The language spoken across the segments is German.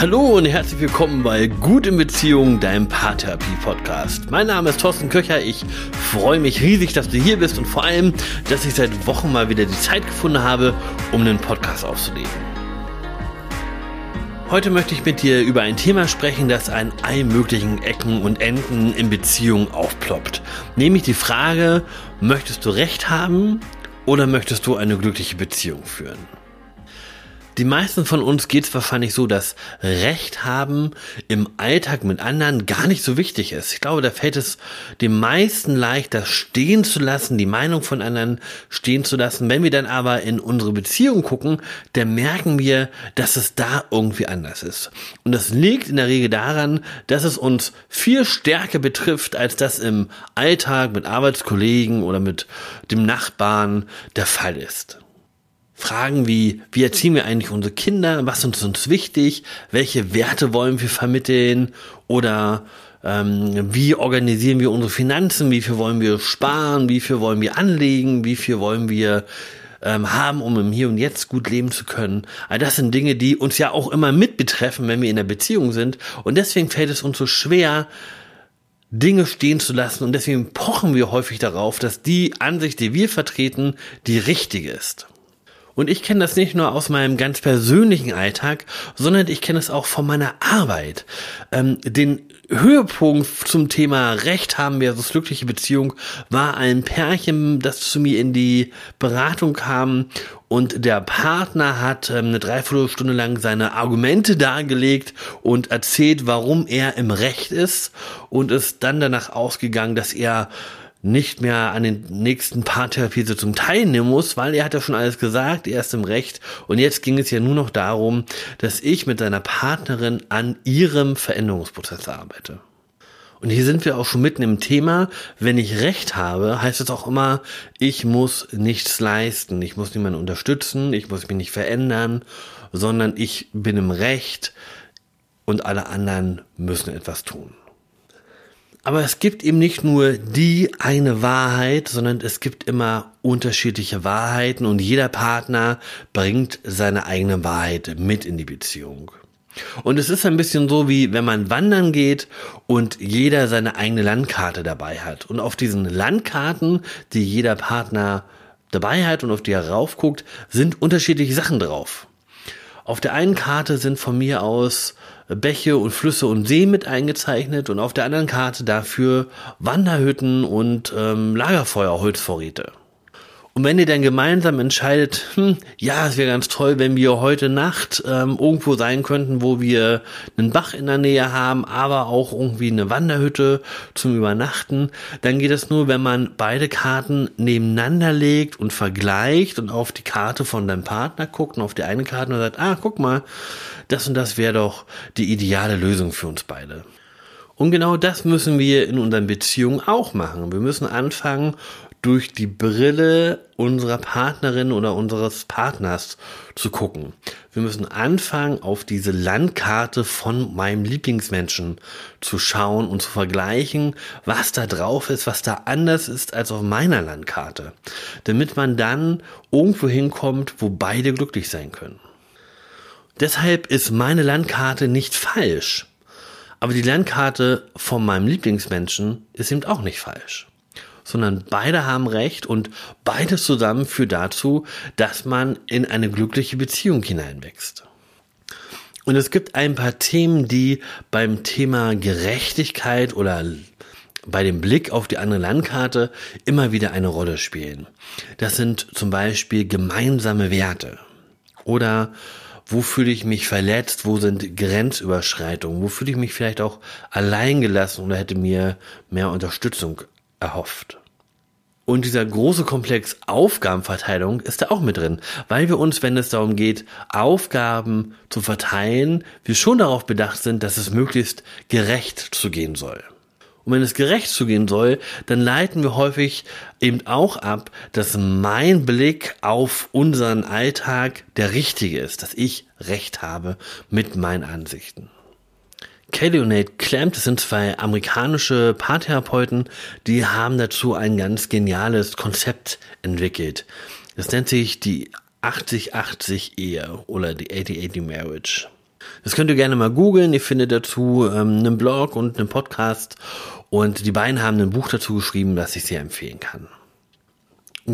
Hallo und herzlich willkommen bei Gut in Beziehung, deinem Paartherapie-Podcast. Mein Name ist Thorsten Köcher. Ich freue mich riesig, dass du hier bist und vor allem, dass ich seit Wochen mal wieder die Zeit gefunden habe, um einen Podcast aufzunehmen. Heute möchte ich mit dir über ein Thema sprechen, das an allen möglichen Ecken und Enden in Beziehungen aufploppt. Nämlich die Frage, möchtest du Recht haben oder möchtest du eine glückliche Beziehung führen? Die meisten von uns geht es wahrscheinlich so, dass Recht haben im Alltag mit anderen gar nicht so wichtig ist. Ich glaube, da fällt es den meisten leicht, das stehen zu lassen, die Meinung von anderen stehen zu lassen. Wenn wir dann aber in unsere Beziehung gucken, dann merken wir, dass es da irgendwie anders ist. Und das liegt in der Regel daran, dass es uns viel stärker betrifft, als das im Alltag mit Arbeitskollegen oder mit dem Nachbarn der Fall ist. Fragen wie, wie erziehen wir eigentlich unsere Kinder, was ist uns wichtig, welche Werte wollen wir vermitteln oder ähm, wie organisieren wir unsere Finanzen, wie viel wollen wir sparen, wie viel wollen wir anlegen, wie viel wollen wir ähm, haben, um im Hier und Jetzt gut leben zu können. All das sind Dinge, die uns ja auch immer mit betreffen, wenn wir in der Beziehung sind. Und deswegen fällt es uns so schwer, Dinge stehen zu lassen. Und deswegen pochen wir häufig darauf, dass die Ansicht, die wir vertreten, die richtige ist. Und ich kenne das nicht nur aus meinem ganz persönlichen Alltag, sondern ich kenne es auch von meiner Arbeit. Ähm, den Höhepunkt zum Thema Recht haben versus glückliche Beziehung war ein Pärchen, das zu mir in die Beratung kam und der Partner hat ähm, eine Dreiviertelstunde lang seine Argumente dargelegt und erzählt, warum er im Recht ist und ist dann danach ausgegangen, dass er nicht mehr an den nächsten Paartherapiesitzungen teilnehmen muss, weil er hat ja schon alles gesagt, er ist im Recht und jetzt ging es ja nur noch darum, dass ich mit seiner Partnerin an ihrem Veränderungsprozess arbeite. Und hier sind wir auch schon mitten im Thema. Wenn ich Recht habe, heißt es auch immer, ich muss nichts leisten, ich muss niemanden unterstützen, ich muss mich nicht verändern, sondern ich bin im Recht und alle anderen müssen etwas tun. Aber es gibt eben nicht nur die eine Wahrheit, sondern es gibt immer unterschiedliche Wahrheiten und jeder Partner bringt seine eigene Wahrheit mit in die Beziehung. Und es ist ein bisschen so, wie wenn man wandern geht und jeder seine eigene Landkarte dabei hat. Und auf diesen Landkarten, die jeder Partner dabei hat und auf die er raufguckt, sind unterschiedliche Sachen drauf. Auf der einen Karte sind von mir aus Bäche und Flüsse und Seen mit eingezeichnet und auf der anderen Karte dafür Wanderhütten und ähm, Lagerfeuerholzvorräte. Und wenn ihr dann gemeinsam entscheidet, hm, ja, es wäre ganz toll, wenn wir heute Nacht ähm, irgendwo sein könnten, wo wir einen Bach in der Nähe haben, aber auch irgendwie eine Wanderhütte zum Übernachten, dann geht es nur, wenn man beide Karten nebeneinander legt und vergleicht und auf die Karte von deinem Partner guckt und auf die eine Karte und sagt, ah, guck mal, das und das wäre doch die ideale Lösung für uns beide. Und genau das müssen wir in unseren Beziehungen auch machen. Wir müssen anfangen, durch die Brille unserer Partnerin oder unseres Partners zu gucken. Wir müssen anfangen, auf diese Landkarte von meinem Lieblingsmenschen zu schauen und zu vergleichen, was da drauf ist, was da anders ist als auf meiner Landkarte. Damit man dann irgendwo hinkommt, wo beide glücklich sein können. Deshalb ist meine Landkarte nicht falsch. Aber die Landkarte von meinem Lieblingsmenschen ist eben auch nicht falsch sondern beide haben recht und beides zusammen führt dazu, dass man in eine glückliche Beziehung hineinwächst. Und es gibt ein paar Themen, die beim Thema Gerechtigkeit oder bei dem Blick auf die andere Landkarte immer wieder eine Rolle spielen. Das sind zum Beispiel gemeinsame Werte oder wo fühle ich mich verletzt, wo sind Grenzüberschreitungen, wo fühle ich mich vielleicht auch alleingelassen oder hätte mir mehr Unterstützung erhofft. Und dieser große Komplex Aufgabenverteilung ist da auch mit drin, weil wir uns, wenn es darum geht, Aufgaben zu verteilen, wir schon darauf bedacht sind, dass es möglichst gerecht zugehen soll. Und wenn es gerecht zugehen soll, dann leiten wir häufig eben auch ab, dass mein Blick auf unseren Alltag der richtige ist, dass ich Recht habe mit meinen Ansichten. Kelly und Nate Clamp, das sind zwei amerikanische Paartherapeuten, die haben dazu ein ganz geniales Konzept entwickelt. Das nennt sich die 80-80 Ehe oder die 80-80 Marriage. Das könnt ihr gerne mal googeln. Ihr findet dazu ähm, einen Blog und einen Podcast. Und die beiden haben ein Buch dazu geschrieben, das ich sehr empfehlen kann.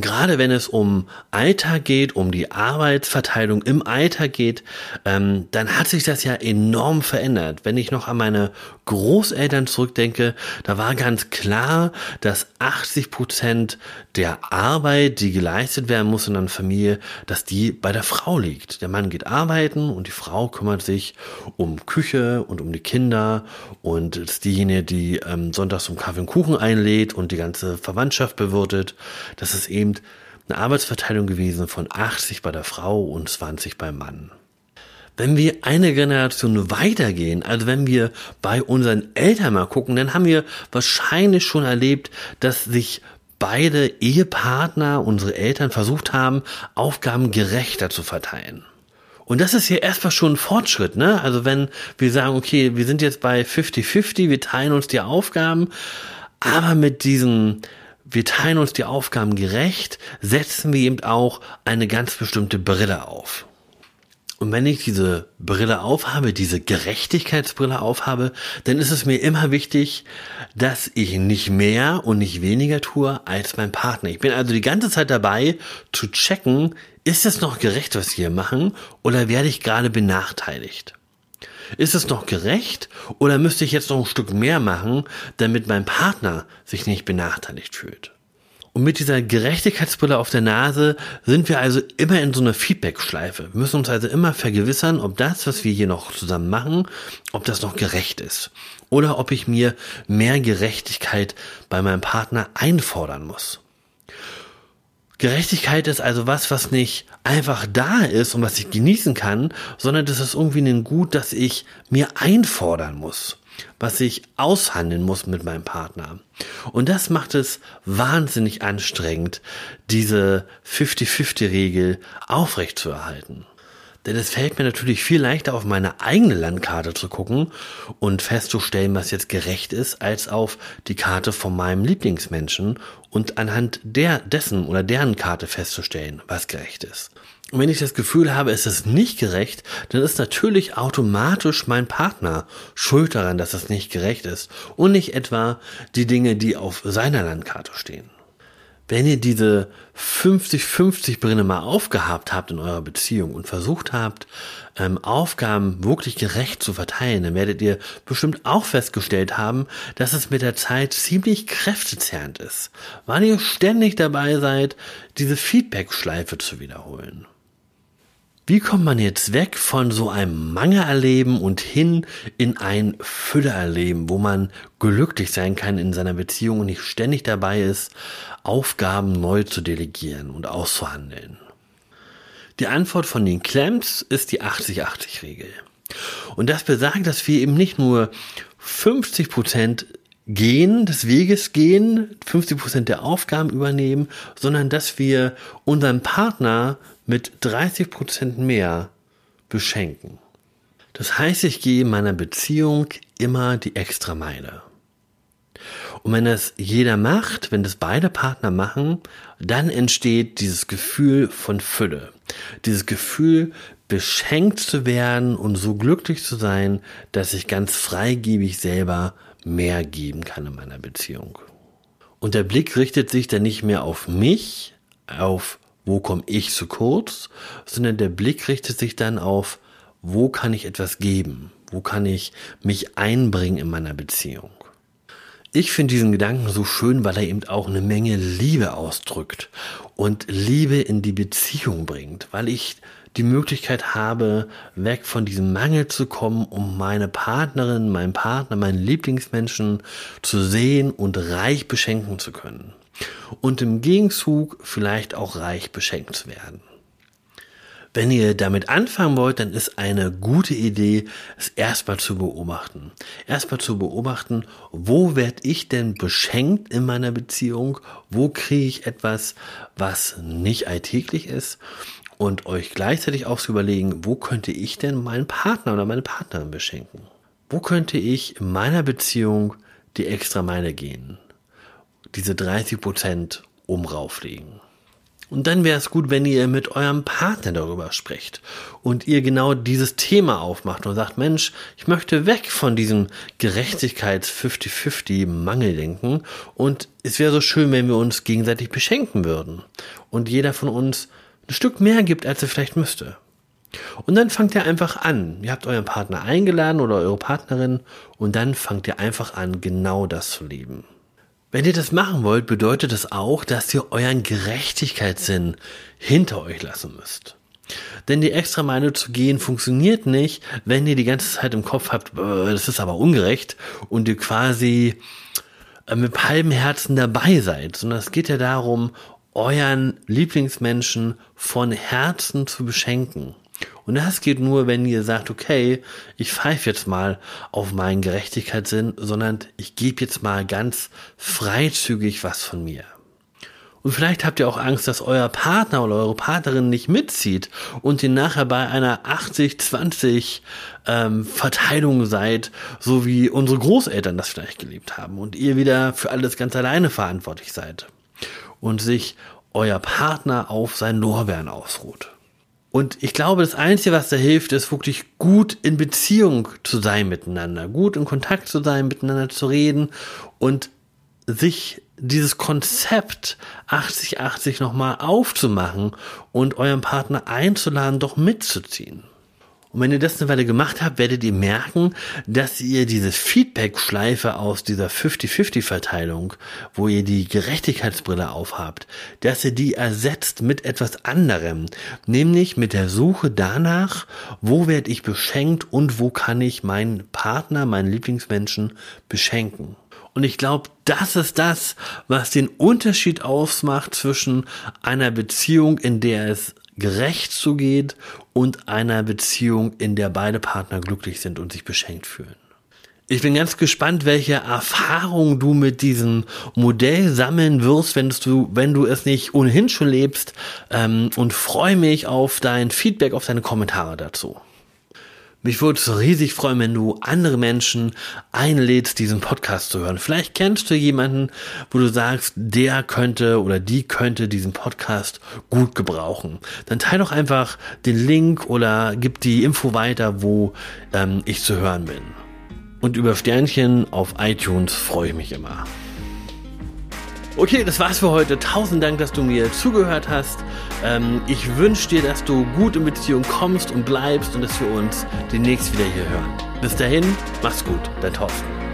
Gerade wenn es um Alter geht, um die Arbeitsverteilung im Alter geht, ähm, dann hat sich das ja enorm verändert. Wenn ich noch an meine Großeltern zurückdenke, da war ganz klar, dass 80 Prozent der Arbeit, die geleistet werden muss in einer Familie, dass die bei der Frau liegt. Der Mann geht arbeiten und die Frau kümmert sich um Küche und um die Kinder und ist diejenige, die ähm, sonntags zum Kaffee und Kuchen einlädt und die ganze Verwandtschaft bewirtet. Das ist eben eine Arbeitsverteilung gewesen von 80 bei der Frau und 20 beim Mann. Wenn wir eine Generation weitergehen, also wenn wir bei unseren Eltern mal gucken, dann haben wir wahrscheinlich schon erlebt, dass sich beide Ehepartner, unsere Eltern versucht haben, Aufgaben gerechter zu verteilen. Und das ist ja erstmal schon ein Fortschritt, ne? Also wenn wir sagen, okay, wir sind jetzt bei 50-50, wir teilen uns die Aufgaben, aber mit diesem, wir teilen uns die Aufgaben gerecht, setzen wir eben auch eine ganz bestimmte Brille auf. Und wenn ich diese Brille aufhabe, diese Gerechtigkeitsbrille aufhabe, dann ist es mir immer wichtig, dass ich nicht mehr und nicht weniger tue als mein Partner. Ich bin also die ganze Zeit dabei zu checken, ist es noch gerecht, was wir hier machen, oder werde ich gerade benachteiligt? Ist es noch gerecht oder müsste ich jetzt noch ein Stück mehr machen, damit mein Partner sich nicht benachteiligt fühlt? Und mit dieser Gerechtigkeitsbrille auf der Nase sind wir also immer in so einer Feedback-Schleife. Wir müssen uns also immer vergewissern, ob das, was wir hier noch zusammen machen, ob das noch gerecht ist. Oder ob ich mir mehr Gerechtigkeit bei meinem Partner einfordern muss. Gerechtigkeit ist also was, was nicht einfach da ist und was ich genießen kann, sondern das ist irgendwie ein Gut, das ich mir einfordern muss was ich aushandeln muss mit meinem Partner. Und das macht es wahnsinnig anstrengend, diese 50-50-Regel aufrechtzuerhalten. Denn es fällt mir natürlich viel leichter, auf meine eigene Landkarte zu gucken und festzustellen, was jetzt gerecht ist, als auf die Karte von meinem Lieblingsmenschen und anhand der, dessen oder deren Karte festzustellen, was gerecht ist. Und wenn ich das Gefühl habe, es ist nicht gerecht, dann ist natürlich automatisch mein Partner schuld daran, dass es nicht gerecht ist und nicht etwa die Dinge, die auf seiner Landkarte stehen. Wenn ihr diese 50-50 Brille mal aufgehabt habt in eurer Beziehung und versucht habt, ähm, Aufgaben wirklich gerecht zu verteilen, dann werdet ihr bestimmt auch festgestellt haben, dass es mit der Zeit ziemlich kräftezehrend ist, weil ihr ständig dabei seid, diese Feedback-Schleife zu wiederholen. Wie kommt man jetzt weg von so einem Mangelerleben und hin in ein Fülleerleben, wo man glücklich sein kann in seiner Beziehung und nicht ständig dabei ist, Aufgaben neu zu delegieren und auszuhandeln? Die Antwort von den Clamps ist die 80-80-Regel. Und das besagt, dass wir eben nicht nur 50 Prozent gehen, des Weges gehen, 50 Prozent der Aufgaben übernehmen, sondern dass wir unseren Partner mit 30 Prozent mehr beschenken. Das heißt, ich gehe in meiner Beziehung immer die extra Meile. Und wenn das jeder macht, wenn das beide Partner machen, dann entsteht dieses Gefühl von Fülle. Dieses Gefühl, beschenkt zu werden und so glücklich zu sein, dass ich ganz freigebig selber mehr geben kann in meiner Beziehung. Und der Blick richtet sich dann nicht mehr auf mich, auf wo komme ich zu kurz, sondern der Blick richtet sich dann auf, wo kann ich etwas geben, wo kann ich mich einbringen in meiner Beziehung. Ich finde diesen Gedanken so schön, weil er eben auch eine Menge Liebe ausdrückt und Liebe in die Beziehung bringt, weil ich die Möglichkeit habe, weg von diesem Mangel zu kommen, um meine Partnerin, meinen Partner, meinen Lieblingsmenschen zu sehen und reich beschenken zu können und im Gegenzug vielleicht auch reich beschenkt zu werden. Wenn ihr damit anfangen wollt, dann ist eine gute Idee, es erstmal zu beobachten. Erstmal zu beobachten, wo werde ich denn beschenkt in meiner Beziehung? Wo kriege ich etwas, was nicht alltäglich ist? Und euch gleichzeitig auch zu überlegen, wo könnte ich denn meinen Partner oder meine Partnerin beschenken? Wo könnte ich in meiner Beziehung die extra Meile gehen? Diese 30 Prozent umrauflegen. Und dann wäre es gut, wenn ihr mit eurem Partner darüber sprecht und ihr genau dieses Thema aufmacht und sagt, Mensch, ich möchte weg von diesem Gerechtigkeits-50-50-Mangeldenken und es wäre so schön, wenn wir uns gegenseitig beschenken würden und jeder von uns ein Stück mehr gibt, als er vielleicht müsste. Und dann fangt ihr einfach an. Ihr habt euren Partner eingeladen oder eure Partnerin und dann fangt ihr einfach an, genau das zu leben. Wenn ihr das machen wollt, bedeutet das auch, dass ihr euren Gerechtigkeitssinn hinter euch lassen müsst. Denn die extra Meile zu gehen funktioniert nicht, wenn ihr die ganze Zeit im Kopf habt, das ist aber ungerecht und ihr quasi äh, mit halbem Herzen dabei seid, sondern es geht ja darum, euren Lieblingsmenschen von Herzen zu beschenken. Und das geht nur, wenn ihr sagt, okay, ich pfeife jetzt mal auf meinen Gerechtigkeitssinn, sondern ich gebe jetzt mal ganz freizügig was von mir. Und vielleicht habt ihr auch Angst, dass euer Partner oder eure Partnerin nicht mitzieht und ihr nachher bei einer 80-20 ähm, Verteilung seid, so wie unsere Großeltern das vielleicht gelebt haben und ihr wieder für alles ganz alleine verantwortlich seid und sich euer Partner auf seinen Lorbeeren ausruht. Und ich glaube, das Einzige, was da hilft, ist wirklich gut in Beziehung zu sein miteinander, gut in Kontakt zu sein, miteinander zu reden und sich dieses Konzept 80-80 nochmal aufzumachen und euren Partner einzuladen, doch mitzuziehen. Und wenn ihr das eine Weile gemacht habt, werdet ihr merken, dass ihr diese Feedback-Schleife aus dieser 50-50-Verteilung, wo ihr die Gerechtigkeitsbrille aufhabt, dass ihr die ersetzt mit etwas anderem, nämlich mit der Suche danach, wo werde ich beschenkt und wo kann ich meinen Partner, meinen Lieblingsmenschen beschenken. Und ich glaube, das ist das, was den Unterschied ausmacht zwischen einer Beziehung, in der es gerecht zugeht und einer Beziehung, in der beide Partner glücklich sind und sich beschenkt fühlen. Ich bin ganz gespannt, welche Erfahrungen du mit diesem Modell sammeln wirst, wenn du, wenn du es nicht ohnehin schon lebst, ähm, und freue mich auf dein Feedback, auf deine Kommentare dazu. Mich würde es riesig freuen, wenn du andere Menschen einlädst, diesen Podcast zu hören. Vielleicht kennst du jemanden, wo du sagst, der könnte oder die könnte diesen Podcast gut gebrauchen. Dann teile doch einfach den Link oder gib die Info weiter, wo ähm, ich zu hören bin. Und über Sternchen auf iTunes freue ich mich immer. Okay, das war's für heute. Tausend Dank, dass du mir zugehört hast. Ähm, ich wünsche dir, dass du gut in Beziehung kommst und bleibst und dass wir uns demnächst wieder hier hören. Bis dahin, mach's gut, dein Thorsten.